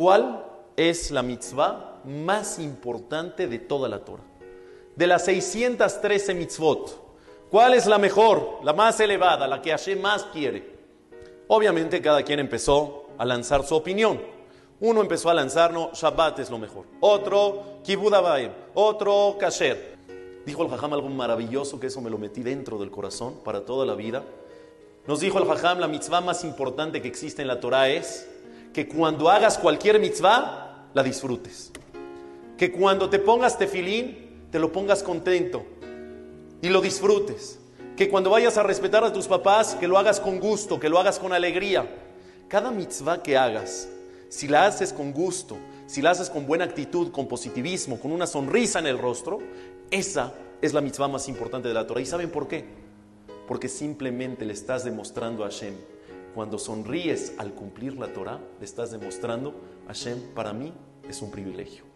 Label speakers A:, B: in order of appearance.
A: ¿Cuál es la mitzvah más importante de toda la Torah? De las 613 mitzvot, ¿cuál es la mejor, la más elevada, la que Hashem más quiere? Obviamente cada quien empezó a lanzar su opinión. Uno empezó a lanzarnos, Shabbat es lo mejor. Otro, Abayim. Otro, Kasher. Dijo el Jajam algo maravilloso que eso me lo metí dentro del corazón para toda la vida. Nos dijo el Jajam, la mitzvah más importante que existe en la Torah es que cuando hagas cualquier mitzvah, la disfrutes. Que cuando te pongas tefilín, te lo pongas contento y lo disfrutes. Que cuando vayas a respetar a tus papás, que lo hagas con gusto, que lo hagas con alegría. Cada mitzvah que hagas, si la haces con gusto, si la haces con buena actitud, con positivismo, con una sonrisa en el rostro, esa es la mitzvah más importante de la Torah. ¿Y saben por qué? Porque simplemente le estás demostrando a Hashem. Cuando sonríes al cumplir la Torah, le estás demostrando, Hashem, para mí es un privilegio.